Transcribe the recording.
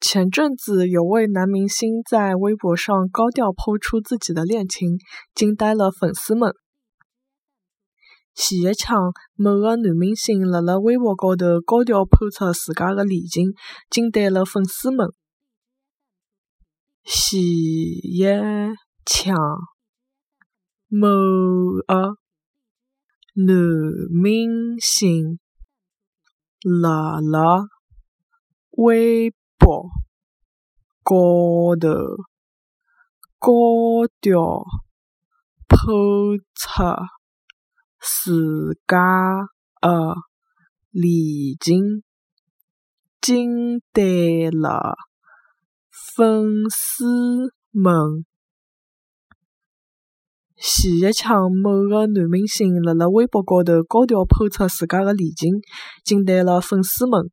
前阵子有位男明星在微博上高调抛出自己的恋情，惊呆了粉丝们。前一枪，某个男明星辣辣微博高头高调抛出自家的恋情，惊呆了粉丝们。前一枪，某个男明星辣辣微高头高调抛出自家的恋情，惊呆了粉丝们。前一枪，某个男明星辣辣微博高头高调抛出自家的恋情，惊呆了粉丝们。